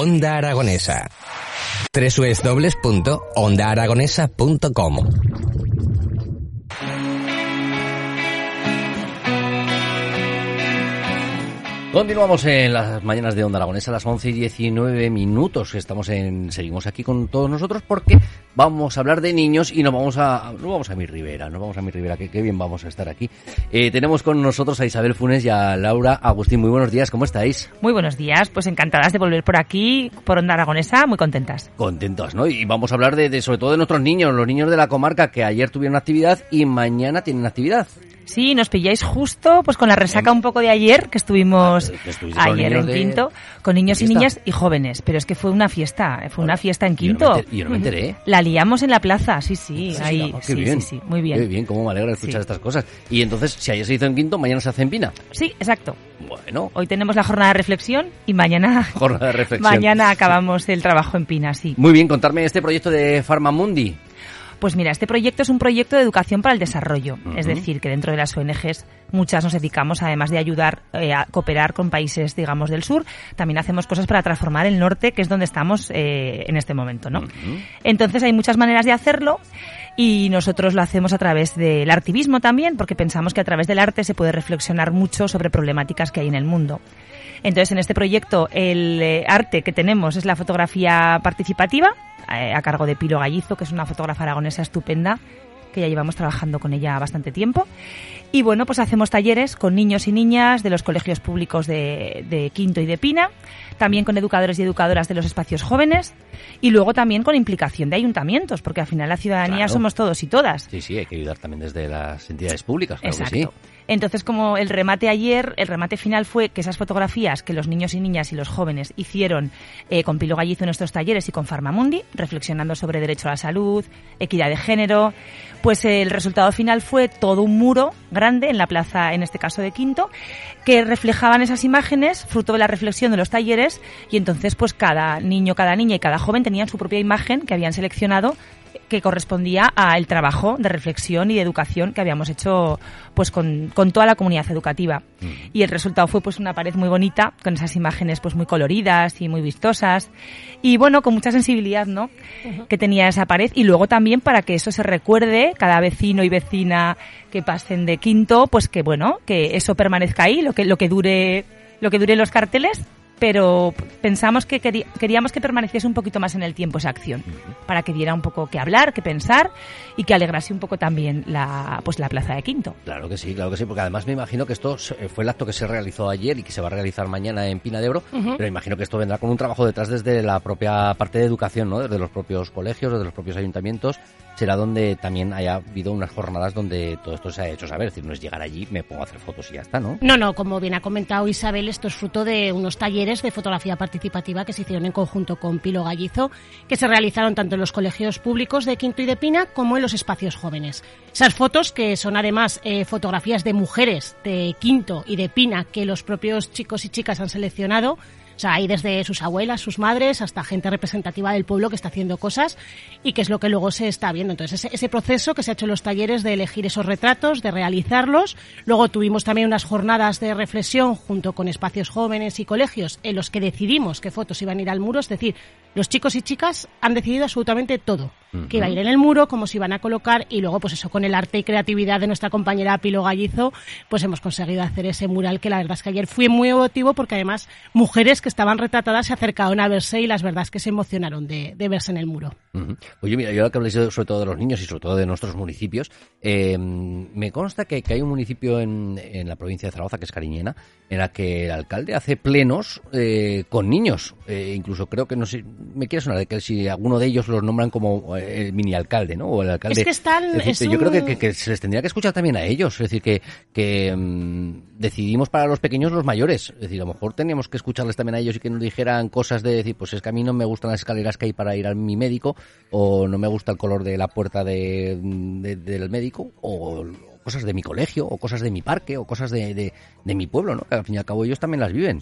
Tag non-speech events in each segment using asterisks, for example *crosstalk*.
Onda Aragonesa. www.ondaaragonesa.com Continuamos en las mañanas de Onda Aragonesa a las 11 y 19 minutos. Estamos en, seguimos aquí con todos nosotros porque vamos a hablar de niños y nos vamos a, no vamos a mi Rivera, no vamos a mi Rivera, que qué bien vamos a estar aquí. Eh, tenemos con nosotros a Isabel Funes y a Laura Agustín. Muy buenos días, ¿cómo estáis? Muy buenos días, pues encantadas de volver por aquí, por Onda Aragonesa, muy contentas. Contentos, ¿no? Y vamos a hablar de, de sobre todo de nuestros niños, los niños de la comarca que ayer tuvieron actividad y mañana tienen actividad. Sí, nos pilláis justo pues con la resaca un poco de ayer, que estuvimos Ah, que ayer en de- Quinto, con niños y niñas y jóvenes. Pero es que fue una fiesta, fue una fiesta en Yo no Quinto. me yo no me enteré. La liamos en la plaza, sí, sí, Sí, ahí, ah, qué sí, bien. sí, sí, muy bien. Qué bien, cómo me alegra escuchar Sí. estas cosas. Y entonces, si ayer se hizo en Quinto, mañana se hace en Pina. Sí, exacto. Bueno, Hoy tenemos la jornada de reflexión y mañana, *laughs* jornada de reflexión. mañana acabamos el trabajo en Pina, sí. Muy bien, contarme este proyecto de Farmamundi. Pues mira, este proyecto es un proyecto de educación para el desarrollo, es decir, que dentro de las ONGs muchas nos dedicamos, además de ayudar eh, a cooperar con países, digamos, del sur, también hacemos cosas para transformar el norte, que es donde estamos eh, en este momento, ¿no? Entonces hay muchas maneras de hacerlo y nosotros lo hacemos a través del artivismo también, porque pensamos que a través del arte se puede reflexionar mucho sobre problemáticas que hay en el mundo. Entonces, en este proyecto, el eh, arte que tenemos es la fotografía participativa, a cargo de Pilo Gallizo, que es una fotógrafa aragonesa estupenda, que ya llevamos trabajando con ella bastante tiempo. Y bueno, pues hacemos talleres con niños y niñas de los colegios públicos de, de Quinto y de Pina, también con educadores y educadoras de los espacios jóvenes, y luego también con implicación de ayuntamientos, porque al final la ciudadanía Claro. somos todos y todas. Sí, sí, hay que ayudar también desde las entidades públicas, claro que sí. Entonces, como el remate ayer, el remate final fue que esas fotografías que los niños y niñas y los jóvenes hicieron eh, con Pilo Gallizo en nuestros talleres y con Farmamundi, reflexionando sobre derecho a la salud, equidad de género, pues el resultado final fue todo un muro grande en la plaza, en este caso de Quinto, que reflejaban esas imágenes, fruto de la reflexión de los talleres, y entonces pues cada niño, cada niña y cada joven tenían su propia imagen que habían seleccionado que correspondía al trabajo de reflexión y de educación que habíamos hecho pues con, con toda la comunidad educativa. Y el resultado fue pues una pared muy bonita, con esas imágenes pues muy coloridas y muy vistosas. Y bueno, con mucha sensibilidad, ¿no? Que tenía esa pared. Y luego también para que eso se recuerde, cada vecino y vecina que pasen de quinto, pues que bueno, que eso permanezca ahí, lo que, lo que dure, lo que dure los carteles, pero pensamos que querí- queríamos que permaneciese un poquito más en el tiempo esa acción, para que diera un poco que hablar, que pensar y que alegrase un poco también la, pues la plaza de Quinto. Claro que sí, claro que sí, porque además me imagino que esto se- fue el acto que se realizó ayer y que se va a realizar mañana en Pina de Ebro, pero imagino que esto vendrá con un trabajo detrás desde la propia parte de educación, ¿no? Desde los propios colegios, desde los propios ayuntamientos, será donde también haya habido unas jornadas donde todo esto se ha hecho saber, es decir, no es llegar allí, me pongo a hacer fotos y ya está, ¿no? No, no, como bien ha comentado Isabel, esto es fruto de unos talleres de fotografía participativa que se hicieron en conjunto con Pilo Gallizo, que se realizaron tanto en los colegios públicos de Quinto y de Pina como en los espacios jóvenes. Esas fotos, que son además eh, fotografías de mujeres de Quinto y de Pina que los propios chicos y chicas han seleccionado, o sea, hay desde sus abuelas, sus madres, hasta gente representativa del pueblo que está haciendo cosas y que es lo que luego se está viendo. Entonces, ese, ese proceso que se ha hecho en los talleres de elegir esos retratos, de realizarlos. Luego tuvimos también unas jornadas de reflexión junto con espacios jóvenes y colegios en los que decidimos qué fotos iban a ir al muro. Es decir, los chicos y chicas han decidido absolutamente todo. Que iba a ir en el muro, cómo se iban a colocar y luego, pues eso, con el arte y creatividad de nuestra compañera Pilo Gallizo, pues hemos conseguido hacer ese mural que la verdad es que ayer fue muy emotivo porque además mujeres que estaban retratadas se acercaron a verse y las verdad es que se emocionaron de, de verse en el muro. Ujú. Oye, mira, yo ahora que habléis sobre todo de los niños y sobre todo de nuestros municipios, eh, me consta que, que hay un municipio en, en la provincia de Zaragoza, que es Cariñena, en la que el alcalde hace plenos eh, con niños. Eh, incluso creo que, no sé, me quiere sonar de que si alguno de ellos los nombran como eh, el mini alcalde, ¿no? O el alcalde. Es que están- Es decir, es Yo creo que, un- que- que se les tendría que escuchar también a ellos. Es decir, que, que mm, decidimos para los pequeños los mayores. Es decir, a lo mejor teníamos que escucharles también a ellos y que nos dijeran cosas de decir, pues es que a mí no me gustan las escaleras que hay para ir a mi médico, o no me gusta el color de la puerta de, de- del médico, o cosas de mi colegio, o cosas de mi parque, o cosas de, de, de mi pueblo, ¿no? Que al fin y al cabo ellos también las viven.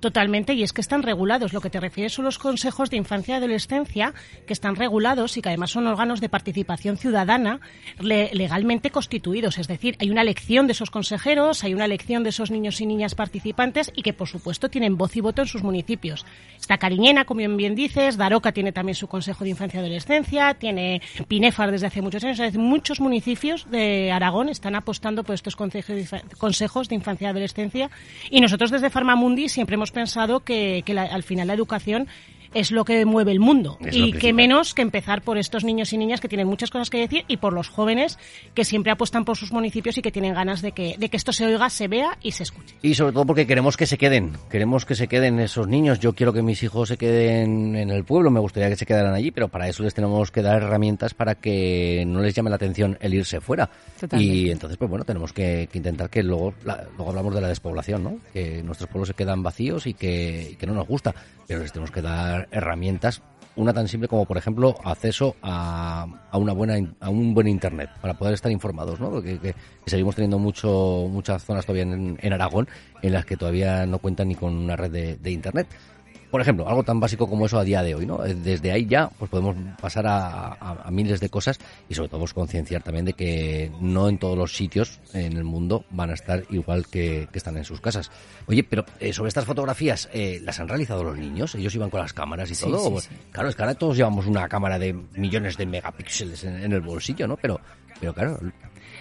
Totalmente, y es que están regulados. Lo que te refieres son los consejos de infancia y adolescencia, que están regulados y que además son órganos de participación ciudadana legalmente constituidos. Es decir, hay una elección de esos consejeros, hay una elección de esos niños y niñas participantes y que, por supuesto, tienen voz y voto en sus municipios. Está Cariñena, como bien dices, Daroca tiene también su consejo de infancia y adolescencia, tiene Pinefar desde hace muchos años. muchos municipios de Aragón están apostando por estos consejos de infancia y adolescencia y nosotros desde Farmamundi siempre hemos pensado que, al final la educación es lo que mueve el mundo. y qué menos que empezar por estos niños y niñas que tienen muchas cosas que decir y por los jóvenes que siempre apuestan por sus municipios y que tienen ganas de que, de que esto se oiga, se vea y se escuche. Y sobre todo porque queremos que se queden, queremos que se queden esos niños. Yo quiero que mis hijos se queden en el pueblo, me gustaría que se quedaran allí, pero para eso les tenemos que dar herramientas para que no les llame la atención el irse fuera. Y entonces, pues bueno, tenemos que, intentar que luego, luego hablamos de la despoblación, ¿no? Que nuestros pueblos se quedan vacíos y que, y que no nos gusta, pero les tenemos que dar herramientas una tan simple como por ejemplo acceso a, a, una buena a un buen internet para poder estar informados no porque que, seguimos teniendo mucho muchas zonas todavía en, Aragón en las que todavía no cuentan ni con una red de internet por ejemplo, algo tan básico como eso a día de hoy, ¿no? Eh, desde ahí ya pues podemos pasar a, miles de cosas y sobre todo pues, concienciar también de que no en todos los sitios en el mundo van a estar igual que, están en sus casas. Oye, pero eh, sobre estas fotografías, eh, ¿las han realizado los niños? ¿Ellos iban con las cámaras y todo? Claro, es que ahora todos llevamos una cámara de millones de megapíxeles en, en el bolsillo, ¿no? Pero, pero claro,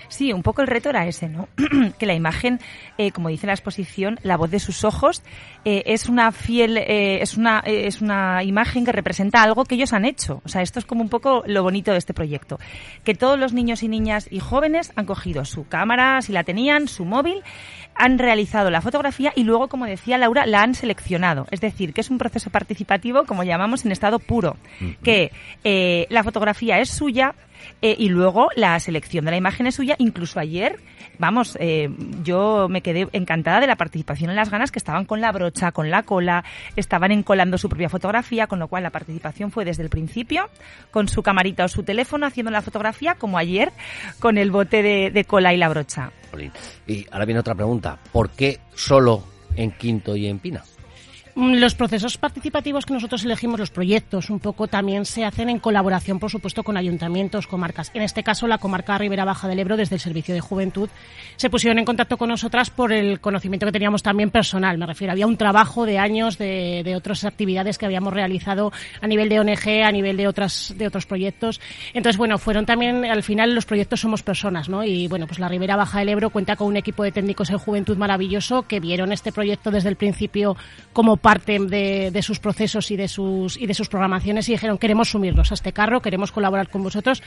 Sí, un poco el reto era ese, ¿no? *clears throat* que la imagen, eh, como dice la exposición, la voz de sus ojos eh, es una fiel, eh, es una es una imagen que representa algo que ellos han hecho. O sea, esto es como un poco lo bonito de este proyecto, que todos los niños y niñas y jóvenes han cogido su cámara, si la tenían, su móvil, han realizado la fotografía y luego, como decía Laura, la han seleccionado. Es decir, que es un proceso participativo, como llamamos, en estado puro, que la fotografía es suya, eh, y luego la selección de la imagen es suya. Incluso ayer, vamos, eh, yo me quedé encantada de la participación en las ganas que estaban con la brocha, con la cola, estaban encolando su propia fotografía, con lo cual la participación fue desde el principio, con su camarita o su teléfono haciendo la fotografía, como ayer, con el bote de, de cola y la brocha. Y ahora viene otra pregunta. ¿Por qué solo en Quinto y en Pina? Mm, los procesos participativos que nosotros elegimos, los proyectos, un poco también se hacen en colaboración, por supuesto, con ayuntamientos, comarcas. En este caso, la comarca Ribera Baja del Ebro, desde el Servicio de Juventud, se pusieron en contacto con nosotras por el conocimiento que teníamos también personal. Me refiero, había un trabajo de años de, de otras actividades que habíamos realizado a nivel de ONG, a nivel de otras de otros proyectos. Entonces, bueno, fueron también, al final, los proyectos somos personas, ¿no? Y bueno, pues la Ribera Baja del Ebro cuenta con un equipo de técnicos en juventud maravilloso que vieron este proyecto desde el principio como parte de, sus procesos y de sus, y de sus programaciones y dijeron queremos sumirnos a este carro, queremos colaborar con vosotros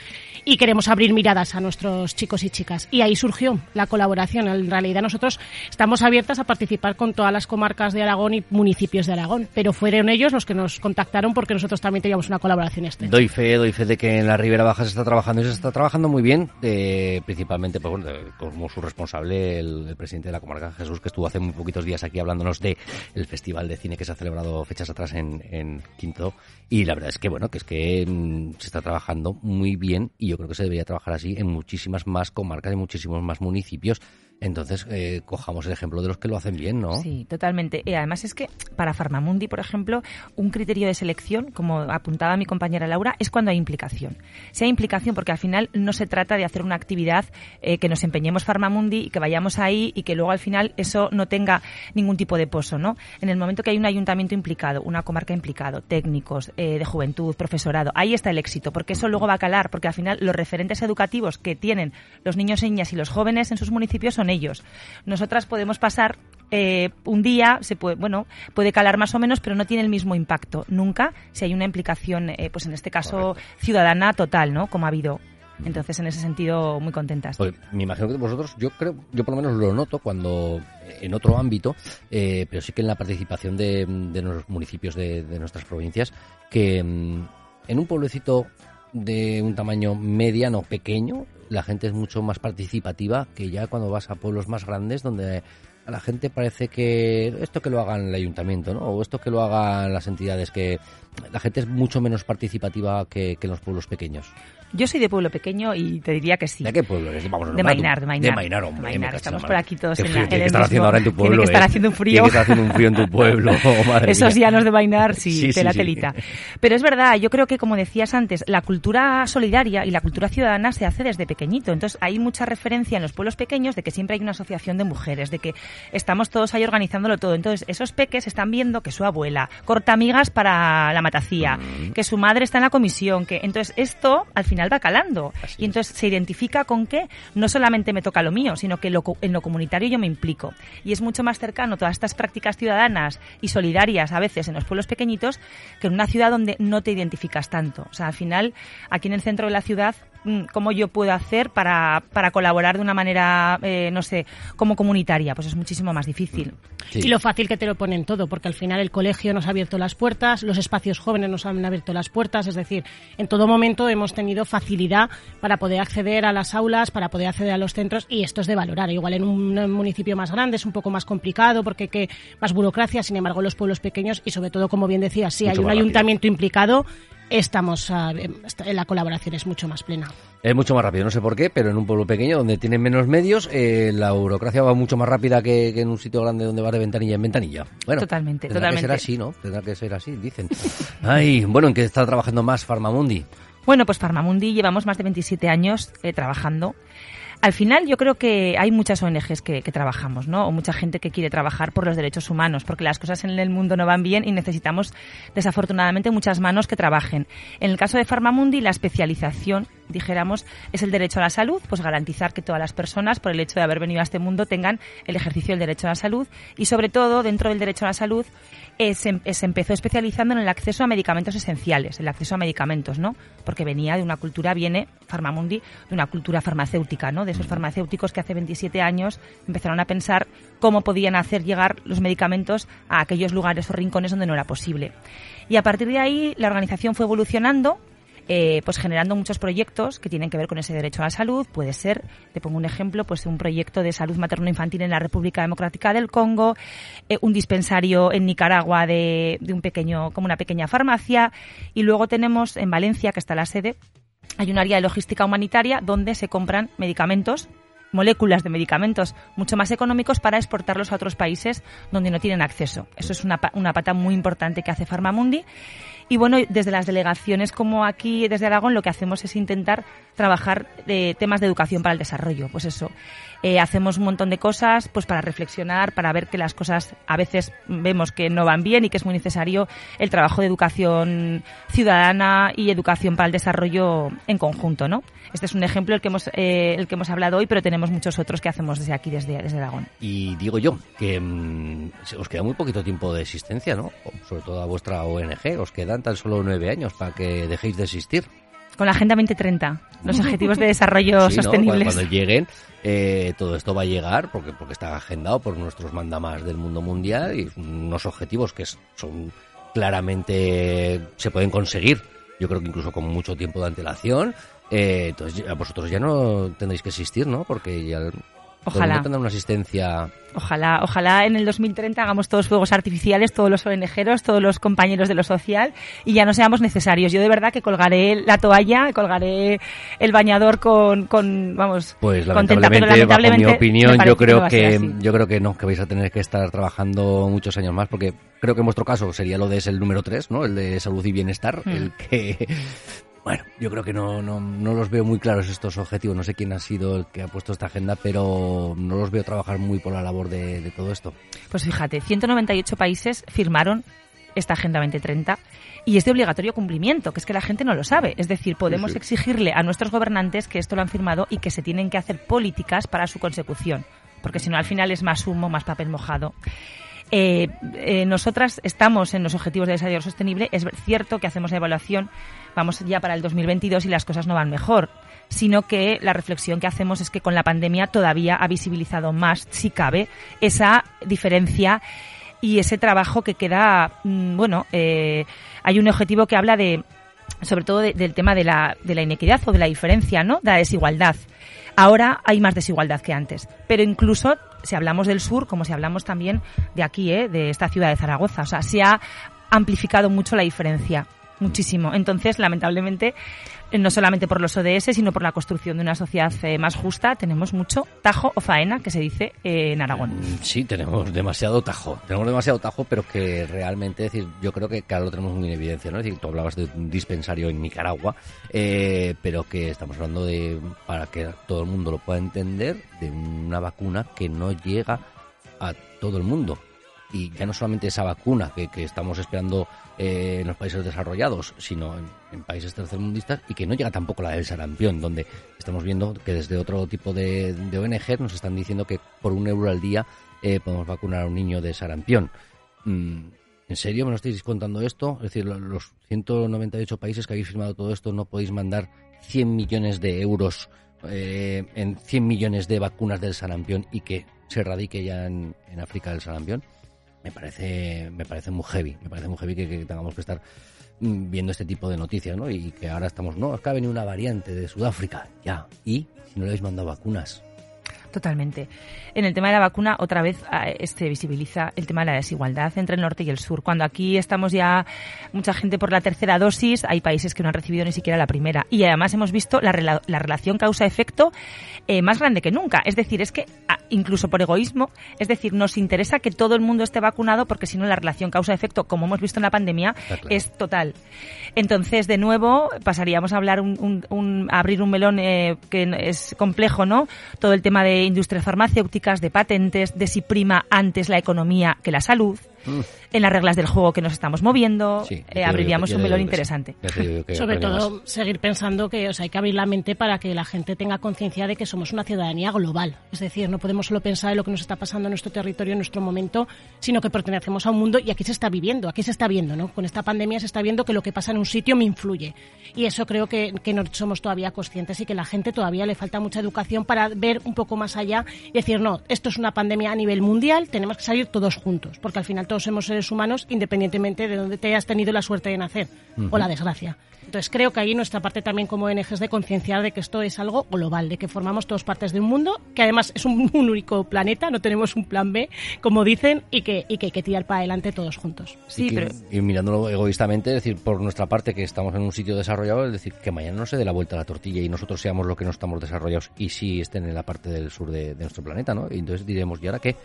y queremos abrir miradas a nuestros chicos y chicas. Y ahí surgió la colaboración. En realidad nosotros estamos abiertas a participar con todas las comarcas de Aragón y municipios de Aragón, pero fueron ellos los que nos contactaron porque nosotros también teníamos una colaboración estrecha. Doy fe, doy fe de que en la Ribera Baja se está trabajando y se está trabajando muy bien, principalmente pues, como su responsable el, presidente de la comarca Jesús que estuvo hace muy poquitos días aquí hablándonos de el festival de cine que se hace celebrado fechas atrás en, en Quinto. Y la verdad es que bueno, que es que mm, se está trabajando muy bien y yo creo que se debería trabajar así en muchísimas más comarcas, en muchísimos más municipios entonces, eh, cojamos el ejemplo de los que lo hacen bien, ¿no? Sí, totalmente. Y además es que para Farmamundi, por ejemplo, un criterio de selección, como apuntaba mi compañera Laura, es cuando hay implicación. Si hay implicación, porque al final no se trata de hacer una actividad eh, que nos empeñemos Farmamundi y que vayamos ahí y que luego al final eso no tenga ningún tipo de pozo, ¿no? En el momento que hay un ayuntamiento implicado, una comarca implicado, técnicos, eh, de juventud, profesorado, ahí está el éxito, porque eso luego va a calar, porque al final los referentes educativos que tienen los niños, niñas y los jóvenes en sus municipios son ellos. Nosotras podemos pasar eh, un día, se puede, bueno, puede calar más o menos, pero no tiene el mismo impacto nunca si hay una implicación, eh, pues en este caso ciudadana total, ¿no? Como ha habido. Entonces, en ese sentido, muy contentas. Pues, me imagino que vosotros, yo creo, yo por lo menos lo noto cuando eh, en otro ámbito, pero sí que en la participación de, los municipios de, de, nuestras provincias, que mm, en un pueblecito de un tamaño mediano pequeño, la gente es mucho más participativa que ya cuando vas a pueblos más grandes donde a la gente parece que esto que lo hagan el ayuntamiento, ¿no? O esto que lo hagan las entidades, que la gente es mucho menos participativa que, que en los pueblos pequeños. Yo soy de pueblo pequeño y te diría que sí. ¿De qué pueblo eres? Vamos De Mainar, de Mainar. De Mainar, hombre. De Mainar. Estamos por aquí todos Qué en la- en tiene que estar haciendo ahora en tu tiene pueblo, que estar ¿eh? haciendo un frío. Tiene que estar haciendo un frío en tu pueblo, *laughs* oh, madre Esos mía. llanos de Bainar, sí, Sí, sí, tela sí. telita. Pero es verdad, yo creo que, como decías antes, la cultura solidaria y la cultura ciudadana se hace desde pequeñito. Entonces, hay mucha referencia en los pueblos pequeños de que siempre hay una asociación de mujeres, de que estamos todos ahí organizándolo todo. Entonces, esos peques están viendo que su abuela corta migas para la matacía, Mm. que su madre está en la comisión, que entonces esto al final va calando. Así y es. entonces se identifica con que no solamente me toca lo mío, sino que lo en lo comunitario yo me implico. Y es mucho más cercano todas estas prácticas ciudadanas y solidarias a veces en los pueblos pequeñitos que en una ciudad donde no te identificas tanto. O sea, al final, aquí en el centro de la ciudad, ¿cómo yo puedo hacer para, para colaborar de una manera, eh, no sé, como comunitaria? Pues es muchísimo más difícil. Sí. Y lo fácil que te lo ponen todo, porque al final el colegio nos ha abierto las puertas, los espacios jóvenes nos han abierto las puertas, es decir, en todo momento hemos tenido facilidad para poder acceder a las aulas, para poder acceder a los centros, y esto es de valorar. Igual en un municipio más grande es un poco más complicado porque que más burocracia, sin embargo, los pueblos pequeños y sobre todo, como bien decías, si Mucho hay un rápido. ayuntamiento implicado, estamos ah, en la colaboración es mucho más plena. Es mucho más rápido, no sé por qué, pero en un pueblo pequeño donde tienen menos medios, eh, la burocracia va mucho más rápida que, que en un sitio grande donde vas de ventanilla en ventanilla. Bueno, Totalmente, tendrá que ser así, ¿no? Tendrá que ser así, dicen. *laughs* Ay, bueno, ¿en qué está trabajando más Farmamundi? Bueno, pues Farmamundi llevamos más de 27 años eh, trabajando. Al final yo creo que hay muchas ONGs que, trabajamos, ¿no? O mucha gente que quiere trabajar por los derechos humanos, porque las cosas en el mundo no van bien y necesitamos, desafortunadamente, muchas manos que trabajen. En el caso de Farmamundi, la especialización, dijéramos, es el derecho a la salud, pues garantizar que todas las personas, por el hecho de haber venido a este mundo, tengan el ejercicio del derecho a la salud y, sobre todo, dentro del derecho a la salud, eh, se, eh, se empezó especializando en el acceso a medicamentos esenciales, el acceso a medicamentos, ¿no? Porque venía de una cultura, viene Farmamundi, de una cultura farmacéutica, ¿no? De esos farmacéuticos que hace 27 años empezaron a pensar cómo podían hacer llegar los medicamentos a aquellos lugares o rincones donde no era posible. Y a partir de ahí la organización fue evolucionando eh, pues generando muchos proyectos que tienen que ver con ese derecho a la salud. Puede ser, te pongo un ejemplo, pues un proyecto de salud materno-infantil en la República Democrática del Congo, eh, un dispensario en Nicaragua de, de un pequeño, como una pequeña farmacia, y luego tenemos en Valencia, que está la sede, hay un área de logística humanitaria donde se compran medicamentos moléculas de medicamentos mucho más económicos para exportarlos a otros países donde no tienen acceso. Eso es una, una pata muy importante que hace Farmamundi. Y bueno, desde las delegaciones como aquí desde Aragón lo que hacemos es intentar trabajar eh, temas de educación para el desarrollo. Pues eso, eh, hacemos un montón de cosas pues para reflexionar, para ver que las cosas a veces vemos que no van bien y que es muy necesario el trabajo de educación ciudadana y educación para el desarrollo en conjunto, ¿no? Este es un ejemplo el que hemos, eh, el que hemos hablado hoy, pero tenemos muchos otros que hacemos desde aquí, desde, desde Aragón. Y digo yo que mm, os queda muy poquito tiempo de existencia, ¿no? Sobre todo a vuestra ONG, os quedan tan solo nueve años para que dejéis de existir. Con la Agenda 2030, los Objetivos de Desarrollo Sí, ¿no? Sostenibles. Cuando, cuando lleguen, eh, todo esto va a llegar porque, porque está agendado por nuestros mandamás del mundo mundial y unos objetivos que son claramente se pueden conseguir. Yo creo que incluso con mucho tiempo de antelación. Eh, entonces, ya- vosotros ya no tendréis que existir, ¿no? Porque ya Ojalá. una asistencia. Ojalá, ojalá en el 2030 hagamos todos fuegos artificiales, todos los ONGeros, todos los compañeros de lo social y ya no seamos necesarios. Yo de verdad que colgaré la toalla, colgaré el bañador con, con vamos, Pues contenta, pero lamentablemente, bajo mi opinión, yo creo que yo creo que no, que vais a tener que estar trabajando muchos años más, porque creo que en vuestro caso sería lo de es el número 3, ¿no? El de salud y bienestar, Mm. el que bueno, yo creo que no, no, no los veo muy claros estos objetivos. No sé quién ha sido el que ha puesto esta agenda, pero no los veo trabajar muy por la labor de, de todo esto. Pues fíjate, 198 países firmaron esta Agenda 2030 y es de obligatorio cumplimiento, que es que la gente no lo sabe. Es decir, podemos Sí, exigirle a nuestros gobernantes que esto lo han firmado y que se tienen que hacer políticas para su consecución, porque si no al final es más humo, más papel mojado. Eh, eh, nosotras estamos en los objetivos de desarrollo sostenible. Es cierto que hacemos la evaluación, vamos ya para el 2022 y las cosas no van mejor, sino que la reflexión que hacemos es que con la pandemia todavía ha visibilizado más, si cabe, esa diferencia y ese trabajo que queda, mm, bueno, eh, hay un objetivo que habla de, sobre todo de- del tema de la, de la inequidad o de la diferencia, ¿no? De la desigualdad. Ahora hay más desigualdad que antes, pero incluso si hablamos del sur como si hablamos también de aquí, ¿eh? de esta ciudad de Zaragoza. O sea, se ha amplificado mucho la diferencia muchísimo. Entonces, lamentablemente, no solamente por los ODS, sino por la construcción de una sociedad eh, más justa, tenemos mucho tajo o faena, que se dice eh, en Aragón. Mm, sí, tenemos demasiado tajo. Tenemos demasiado tajo, pero que realmente, es decir, yo creo que ahora lo tenemos muy en evidencia, ¿no? Es decir, tú hablabas de un dispensario en Nicaragua, pero que estamos hablando de, para que todo el mundo lo pueda entender, de una vacuna que no llega a todo el mundo y ya no solamente esa vacuna que, estamos esperando eh, en los países desarrollados, sino en, países tercermundistas y que no llega tampoco la del sarampión, donde estamos viendo que desde otro tipo de, ONG nos están diciendo que por un euro al día eh, podemos vacunar a un niño de sarampión. Mm, ¿En serio me lo estáis contando esto? Es decir, los 198 países que habéis firmado todo esto no podéis mandar 100 millones de euros eh, en 100 millones de vacunas del sarampión y que se erradique ya en, en África el sarampión me parece, me parece muy heavy, me parece muy heavy que, tengamos que estar mm, viendo este tipo de noticias, ¿no? Y que ahora estamos, no, que ha venido una variante de Sudáfrica, ya, y si no le habéis mandado vacunas, Totalmente. En el tema de la vacuna, otra vez ah, este visibiliza el tema de la desigualdad entre el norte y el sur. Cuando aquí estamos ya mucha gente por la tercera dosis, hay países que no han recibido ni siquiera la primera. Y además hemos visto la, relación causa-efecto eh, más grande que nunca. Es decir, es que ah, incluso por egoísmo, es decir, nos interesa que todo el mundo esté vacunado porque si no la relación causa-efecto, como hemos visto en la pandemia, es total. Entonces, de nuevo, pasaríamos a hablar un, abrir un melón eh, que es complejo, ¿no? Todo el tema de industrias farmacéuticas, de patentes, de si prima antes la economía que la salud, mm. en las reglas del juego que nos estamos moviendo, eh, abriríamos un melón interesante. *laughs* Sobre todo, seguir pensando que hay que abrir la mente para que la gente tenga conciencia de que somos una ciudadanía global. Es decir, no podemos solo pensar en lo que nos está pasando en nuestro territorio, en nuestro momento, sino que pertenecemos a un mundo y aquí se está viviendo, aquí se está viendo, ¿no? Con esta pandemia se está viendo que lo que pasa en un sitio me influye. Y eso creo que, que no somos todavía conscientes y que la gente todavía le falta mucha educación para ver un poco más allá y decir, no, esto es una pandemia a nivel mundial, tenemos que salir todos juntos, porque al final todos somos seres humanos independientemente de donde te hayas tenido la suerte de nacer o la desgracia. Entonces creo que ahí nuestra parte también como ONG es de concienciar de que esto es algo global, de que formamos todos partes de un mundo, que además es un, *laughs* único planeta, no tenemos un plan B, como dicen, y que, y que hay que tirar para adelante todos juntos. Sí, y, pero... y mirándolo egoístamente, es decir, por nuestra parte que estamos en un sitio desarrollado, es decir, que mañana no se dé la vuelta a la tortilla y nosotros seamos lo que no estamos desarrollados y sí estén en la parte del sur de, nuestro planeta, ¿no? Y entonces diremos, ¿y ahora qué?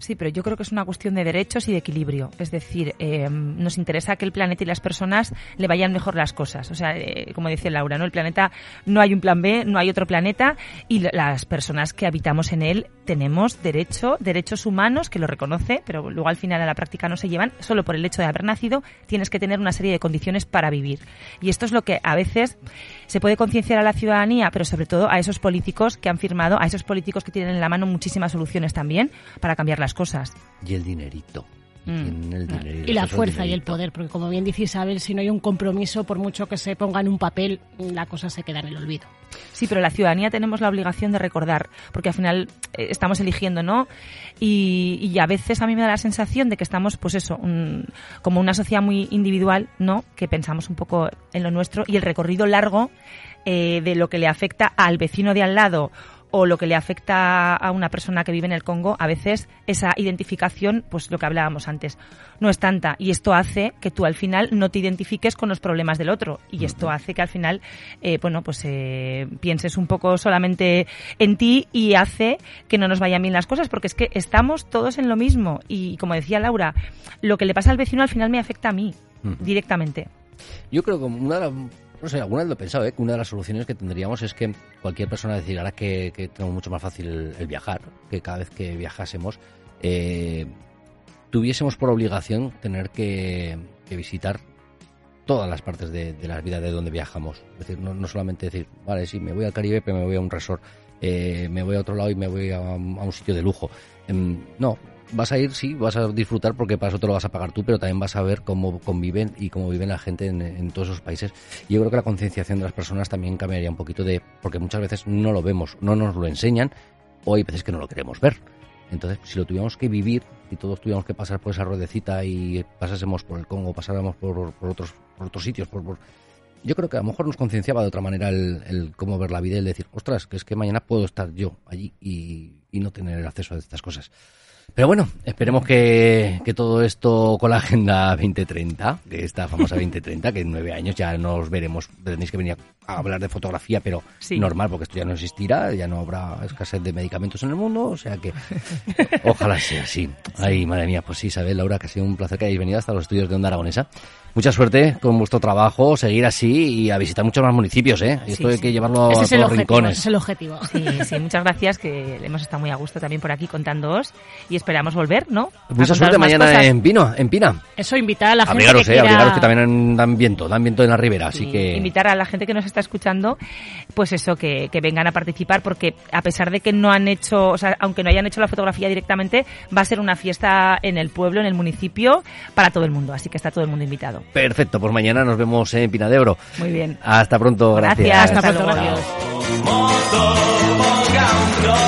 Sí, pero yo creo que es una cuestión de derechos y de equilibrio. Es decir, eh, nos interesa que el planeta y las personas le vayan mejor las cosas. O sea, eh, como dice Laura, ¿no? El planeta no hay un plan B, no hay otro planeta y las personas que habitamos en él tenemos derecho, derechos humanos que lo reconoce, pero luego al final a la práctica no se llevan. Solo por el hecho de haber nacido tienes que tener una serie de condiciones para vivir. Y esto es lo que a veces se puede concienciar a la ciudadanía, pero sobre todo a esos políticos que han firmado, a esos políticos que tienen en la mano muchísimas soluciones también para cambiar las cosas. Y el dinerito. Mm. y la fuerza y el poder, porque como bien dice Isabel, si no hay un compromiso, por mucho que se ponga en un papel, la cosa se queda en el olvido. Sí, pero la ciudadanía tenemos la obligación de recordar, porque al final eh, estamos eligiendo, ¿no? Y, a veces a mí me da la sensación de que estamos, pues eso, como una sociedad muy individual, ¿no? Que pensamos un poco en lo nuestro y el recorrido largo eh, de lo que le afecta al vecino de al lado o lo que le afecta a una persona que vive en el Congo, a veces esa identificación, pues lo que hablábamos antes, no es tanta. Y esto hace que tú al final no te identifiques con los problemas del otro. Y esto hace que al final, eh, bueno, pues eh, pienses un poco solamente en ti y hace que no nos vayan bien las cosas, porque es que estamos todos en lo mismo. Y como decía Laura, lo que le pasa al vecino al final me afecta a mí directamente. Yo creo que una de las no sé, alguna vez lo he pensado, ¿eh? que una de las soluciones que tendríamos es que cualquier persona decidiera que, que tenemos mucho más fácil el, viajar, que cada vez que viajásemos eh, tuviésemos por obligación tener que, visitar todas las partes de, la vida de donde viajamos. Es decir, no, solamente decir, vale, sí, me voy al Caribe, pero me voy a un resort, eh, me voy a otro lado y me voy a, a un sitio de lujo. Em, no, vas a ir, sí, vas a disfrutar porque para eso te lo vas a pagar tú, pero también vas a ver cómo conviven y cómo viven la gente en, todos esos países. Y yo creo que la concienciación de las personas también cambiaría un poquito de, porque muchas veces no lo vemos, no nos lo enseñan, o hay veces que no lo queremos ver. Entonces, si lo tuviéramos que vivir, y todos tuviéramos que pasar por esa ruedecita y pasásemos por el Congo, pasáramos por, otros, por otros sitios, por, yo creo que a lo mejor nos concienciaba de otra manera el, el cómo ver la vida y el decir, ostras, que es que mañana puedo estar yo allí y, y no tener acceso a estas cosas. Pero bueno, esperemos que, que, todo esto con la Agenda 2030, de esta famosa 2030, que en nueve años ya nos veremos, tenéis que venir a hablar de fotografía, pero sí. normal, porque esto ya no existirá, ya no habrá escasez de medicamentos en el mundo, o sea que ojalá sea así. *laughs* Ay, madre mía, pues sí, Isabel, Laura, que ha sido un placer que hayáis venido hasta los estudios de Onda Aragonesa. Mucha suerte con vuestro trabajo, seguir así y a visitar muchos más municipios, ¿eh? Y esto sí, hay que llevarlo ese a todos los objetivo, rincones. Ese es el objetivo. Sí, sí, muchas gracias, que hemos estado muy a gusto también por aquí contándoos y esperamos volver, ¿no? Mucha suerte mañana cosas. en Pino, en Pina. Eso invitar a la gente Abrigaros, que eh, quiera... abrigaros que también dan viento, dan viento en la ribera, así Sí, que... invitar a la gente que nos está escuchando, pues eso, que, que vengan a participar, porque a pesar de que no han hecho, o sea, aunque no hayan hecho la fotografía directamente, va a ser una fiesta en el pueblo, en el municipio, para todo el mundo, así que está todo el mundo invitado. Perfecto. Pues mañana nos vemos en Pinadebro. Muy bien. Hasta pronto. Gracias. hasta, pronto.